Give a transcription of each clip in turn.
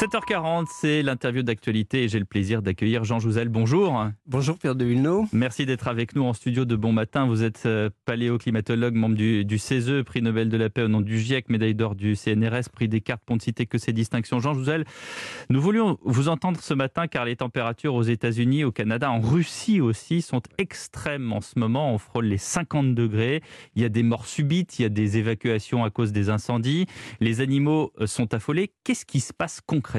7h40, c'est l'interview d'actualité et j'ai le plaisir d'accueillir Jean Jouzel. Bonjour. Bonjour Pierre de Villeneuve. Merci d'être avec nous en studio de Bon Matin. Vous êtes euh, paléoclimatologue, membre du, du, CESE, prix Nobel de la paix au nom du GIEC, médaille d'or du CNRS, prix Descartes pour ne citer que ces distinctions. Jean Jouzel, nous voulions vous entendre ce matin car les températures aux États-Unis, au Canada, en Russie aussi sont extrêmes en ce moment. On frôle les 50 degrés. Il y a des morts subites, il y a des évacuations à cause des incendies. Les animaux euh, sont affolés. Qu'est-ce qui se passe concrètement?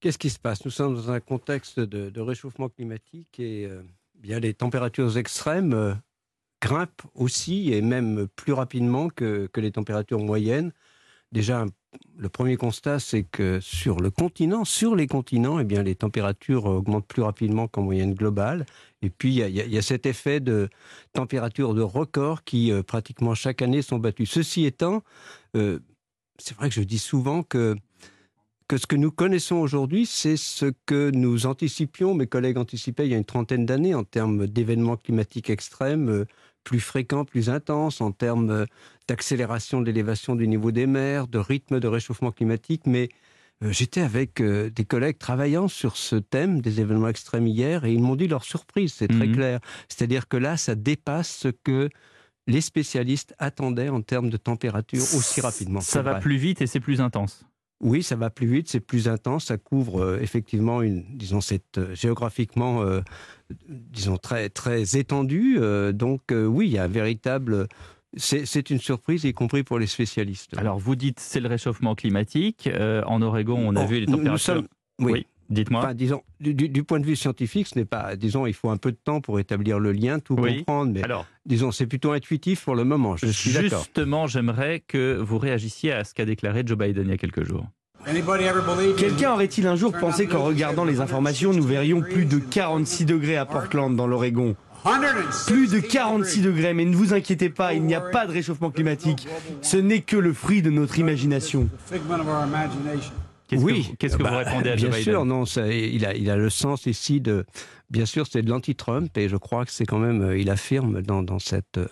Qu'est-ce qui se passe? Nous sommes dans un contexte de, réchauffement climatique et euh, bien les températures extrêmes euh, grimpent aussi et même plus rapidement que, les températures moyennes. Déjà, le premier constat, c'est que sur le continent, sur les continents, eh bien, les températures augmentent plus rapidement qu'en moyenne globale. Et puis, il y, a cet effet de température de record qui, euh, pratiquement chaque année, sont battus. Ceci étant, c'est vrai que je dis souvent que que ce que nous connaissons aujourd'hui, c'est ce que nous anticipions, mes collègues anticipaient il y a une trentaine d'années en termes d'événements climatiques extrêmes, euh, plus fréquents, plus intenses, en termes euh, d'accélération de l'élévation du niveau des mers, de rythme de réchauffement climatique. Mais euh, j'étais avec des collègues travaillant sur ce thème des événements extrêmes hier et ils m'ont dit leur surprise, c'est très mhm. clair. C'est-à-dire que là, ça dépasse ce que les spécialistes attendaient en termes de température aussi rapidement. Ça va plus vite et c'est plus intense. Oui, ça va plus vite, c'est plus intense, ça couvre euh, effectivement une, disons, c'est euh, géographiquement, euh, disons très très étendu. donc oui, il y a un véritable c'est une surprise, y compris pour les spécialistes. Alors, vous dites c'est le réchauffement climatique. en Oregon, on a vu les températures. oui. Dites-moi. disons, du, point de vue scientifique, ce n'est pas, disons, il faut un peu de temps pour établir le lien, tout comprendre, mais Alors, disons, c'est plutôt intuitif pour le moment. Je suis Justement, j'aimerais que vous réagissiez à ce qu'a déclaré Joe Biden il y a quelques jours. Quelqu'un aurait-il un jour pensé qu'en regardant les informations, nous verrions plus de 46 degrés à Portland, dans l'Oregon? Plus de 46 degrés, mais ne vous inquiétez pas, il n'y a pas de réchauffement climatique. Ce n'est que le fruit de notre imagination. Qu'est-ce oui, que, qu'est-ce que vous bah, répondez à Bien sûr, non, il, a, il a le sens ici de. Bien sûr, c'est de l'anti-Trump et je crois que c'est quand même. Euh, il affirme dans, dans cette euh,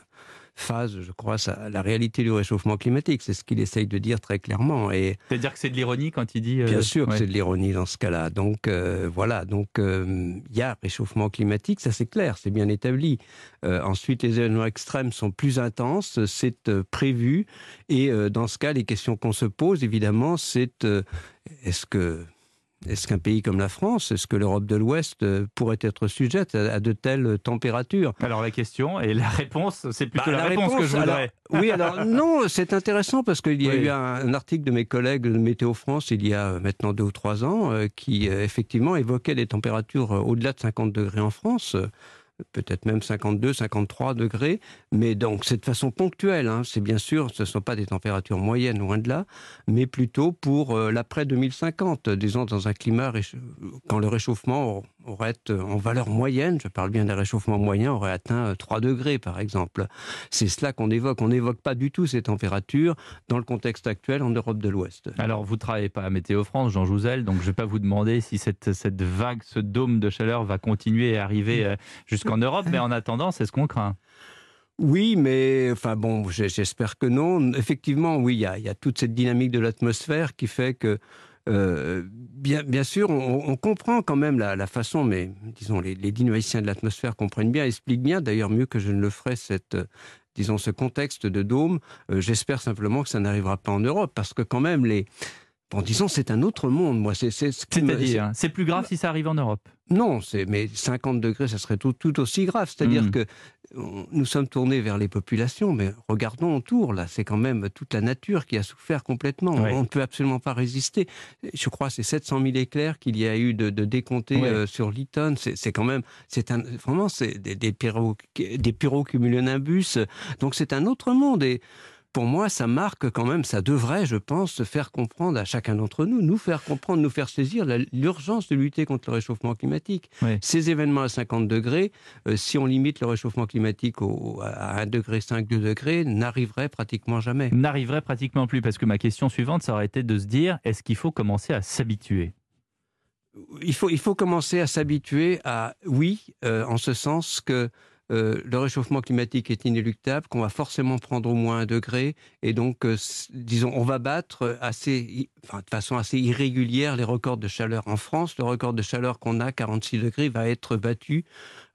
phase, je crois, la réalité du réchauffement climatique. C'est ce qu'il essaye de dire très clairement. Et C'est-à-dire que c'est de l'ironie quand il dit. Euh, bien sûr que c'est de l'ironie dans ce cas-là. Donc euh, voilà, donc euh, il y a réchauffement climatique, ça c'est clair, c'est bien établi. ensuite, les événements extrêmes sont plus intenses, c'est prévu. Et dans ce cas, les questions qu'on se pose, évidemment, c'est est-ce que est-ce qu'un pays comme la France, est-ce que l'Europe de l'Ouest euh, pourrait être sujette à, de telles températures? Alors la question et la réponse, c'est plutôt bah, la, réponse, que je voudrais. oui, alors non, c'est intéressant parce qu'il y a eu un, article de mes collègues de Météo France il y a euh, maintenant deux ou trois ans euh, qui effectivement évoquait des températures au-delà de 50 degrés en France peut-être même 52, 53 degrés, mais donc c'est de façon ponctuelle. Hein. C'est bien sûr, ce ne sont pas des températures moyennes, loin de là, mais plutôt pour euh, l'après 2050, disons dans un climat quand le réchauffement aurait euh, en valeur moyenne, je parle bien d'un réchauffement moyen, aurait atteint 3 euh, degrés par exemple. C'est cela qu'on évoque. On n'évoque pas du tout ces températures dans le contexte actuel en Europe de l'Ouest. Alors vous travaillez pas à Météo France, Jean Jouzel, donc je ne vais pas vous demander si cette, cette vague, ce dôme de chaleur va continuer à arriver jusqu'à qu'en Europe, mais en attendant, c'est ce qu'on craint. Oui, mais enfin bon, j'espère que non. Effectivement, oui, il y a, toute cette dynamique de l'atmosphère qui fait que, euh, bien, sûr, on, comprend quand même la, façon, mais disons, les, les dynamiciens de l'atmosphère comprennent bien, expliquent bien, d'ailleurs mieux que je ne le ferai, cette, disons, ce contexte de dôme. Euh, j'espère simplement que ça n'arrivera pas en Europe, parce que quand même, les, Bon, disons, c'est un autre monde, moi. C'est, c'est, C'est-à-dire, c'est plus grave si ça arrive en Europe Non, c'est, mais 50 degrés, ça serait tout, tout aussi grave. C'est-à-dire hmm. que nous sommes tournés vers les populations, mais regardons autour, là. C'est quand même toute la nature qui a souffert complètement. On ne peut absolument pas résister. Je crois que c'est 700 000 éclairs qu'il y a eu de, de décomptés euh, sur Lytton. C'est, c'est quand même, c'est un, vraiment, c'est des, des, pyro, des pyrocumulonimbus. Donc c'est un autre monde. Et pour moi, ça marque quand même, ça devrait, je pense, se faire comprendre à chacun d'entre nous, nous faire comprendre, nous faire saisir l'urgence de lutter contre le réchauffement climatique. Ces événements à 50 degrés, euh, si on limite le réchauffement climatique à 1 degré, 5, 2 degrés, n'arriverait pratiquement jamais. N'arriverait pratiquement plus, parce que ma question suivante, ça aurait été de se dire, est-ce qu'il faut commencer à s'habituer? Il faut, il faut commencer à s'habituer à oui, euh, en ce sens que euh, le réchauffement climatique est inéluctable, qu'on va forcément prendre au moins un degré, et donc, euh, disons, on va battre assez, de façon assez irrégulière les records de chaleur en France. Le record de chaleur qu'on a, 46 degrés, va être battu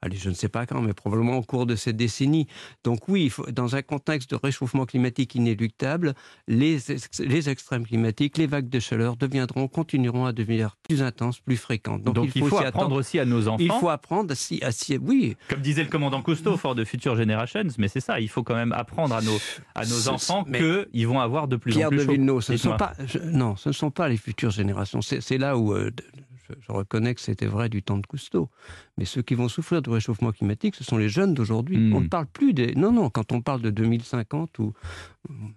allez, je ne sais pas quand, mais probablement au cours de cette décennie. Donc oui, il faut, dans un contexte de réchauffement climatique inéluctable, les, les extrêmes climatiques, les vagues de chaleur deviendront, continueront à devenir plus intenses, plus fréquentes. Donc, il faut, apprendre aussi à nos enfants. Il faut apprendre si, à si, oui. Comme disait le commandant Cousteau, fort de Future Generations, mais c'est ça, il faut quand même apprendre à nos, à nos enfants qu'ils vont avoir de plus en plus de chaud. Villeneuve, ce ne sont pas, non, ce ne sont pas les futures générations. C'est là où euh, je, reconnais que c'était vrai du temps de Cousteau. Mais ceux qui vont souffrir du réchauffement climatique, ce sont les jeunes d'aujourd'hui. Hmm. On ne parle plus des... Non, non, quand on parle de 2050, ou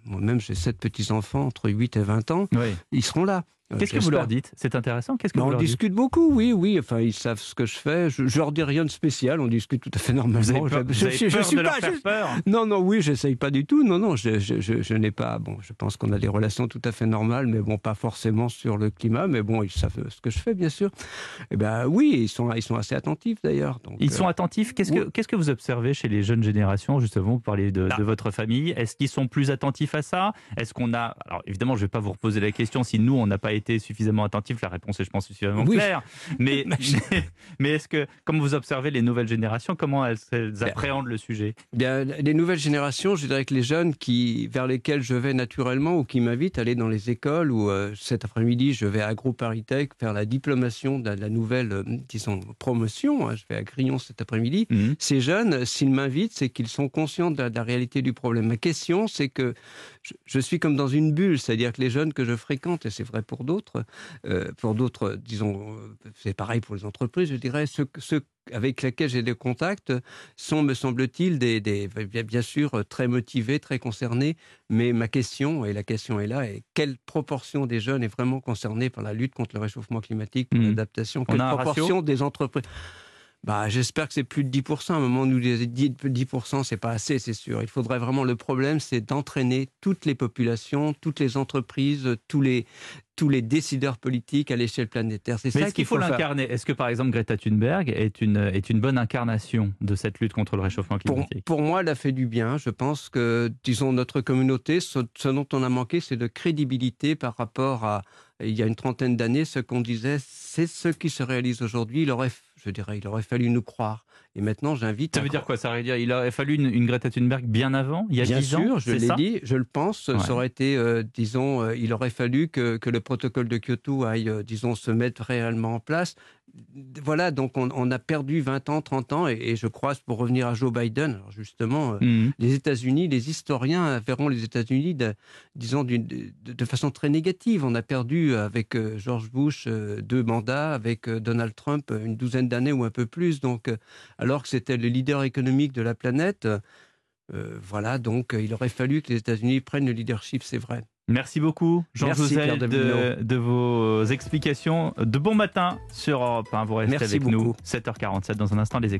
moi-même j'ai sept petits-enfants entre 8 et 20 ans, ils seront là. Euh, Qu'est-ce que vous leur dites? C'est intéressant. Qu'est-ce que On discute beaucoup, oui, oui. Enfin, ils savent ce que je fais. Je, je leur dis rien de spécial. On discute tout à fait normalement. Vous avez peur, je, je, suis de leur faire peur? Non, non, oui, j'essaye pas du tout. Non, non, je, n'ai pas. Bon, je pense qu'on a des relations tout à fait normales, mais bon, pas forcément sur le climat. Mais bon, ils savent ce que je fais, bien sûr. Eh ben, oui, ils sont, ils sont assez attentifs d'ailleurs. Ils sont euh, attentifs? Qu'est-ce que, qu'est-ce que vous observez chez les jeunes générations Justement, vous parlez de, de votre famille? Est-ce qu'ils sont plus attentifs à ça? Est-ce qu'on a Alors, évidemment, je vais pas vous reposer la question si nous, on n'a pas été suffisamment attentifs la réponse est, je pense, suffisamment claire. Mais, mais, est-ce que, comme vous observez les nouvelles générations, comment elles, appréhendent le sujet? Bien, les nouvelles générations, je dirais que les jeunes qui, vers lesquels je vais naturellement ou qui m'invitent à aller dans les écoles ou euh, cet après-midi, je vais à AgroParisTech faire la diplomation de la nouvelle, euh, disons, promotion. Hein, je vais à Grillon cet après-midi. Mhm. Ces jeunes, s'ils m'invitent, c'est qu'ils sont conscients de la, réalité du problème. Ma question, c'est que je, suis comme dans une bulle, c'est-à-dire que les jeunes que je fréquente, et c'est vrai pour d'autres, euh, pour d'autres, disons, c'est pareil pour les entreprises, je dirais, ceux, avec lesquels j'ai des contacts sont, me semble-t-il, des, bien sûr très motivés, très concernés. Mais ma question, et la question est là, est quelle proportion des jeunes est vraiment concernée par la lutte contre le réchauffement climatique, pour mmh. l'adaptation? Quelle proportion des entreprises? Bah, j'espère que c'est plus de 10%. À un moment, nous dit 10%, c'est pas assez, c'est sûr. Il faudrait vraiment, le problème, c'est d'entraîner toutes les populations, toutes les entreprises, tous les, tous les décideurs politiques à l'échelle planétaire. C'est ça qu'il faut, l'incarner? Est-ce que, par exemple, Greta Thunberg est une, est une bonne incarnation de cette lutte contre le réchauffement climatique? pour, moi, elle a fait du bien. Je pense que, disons, notre communauté, ce, ce dont on a manqué, c'est de crédibilité par rapport à, il y a une trentaine d'années, ce qu'on disait, c'est ce qui se réalise aujourd'hui. Il aurait je dirais, il aurait fallu nous croire. Et maintenant, j'invite. Ça veut dire quoi Ça veut dire il aurait fallu une, Greta Thunberg bien avant, il y a bien sûr, ans. je l'ai dit, je le pense. Ça aurait été, euh, disons, euh, il aurait fallu que, que, le protocole de Kyoto aille, euh, disons, se mettre réellement en place voilà, donc on, a perdu 20 ans, 30 ans, et, je crois, pour revenir à Joe Biden, justement, euh, mhm. les États-Unis, les historiens verront les États-Unis, disons, de, de, façon très négative. On a perdu avec euh, George Bush euh, deux mandats, avec Donald Trump une douzaine d'années ou un peu plus, donc, alors que c'était le leader économique de la planète. voilà, donc il aurait fallu que les États-Unis prennent le leadership, c'est vrai. Merci beaucoup, Jean-José, de, vos explications. De bon matin sur Europe Vous restez avec nous. 7h47 dans un instant, les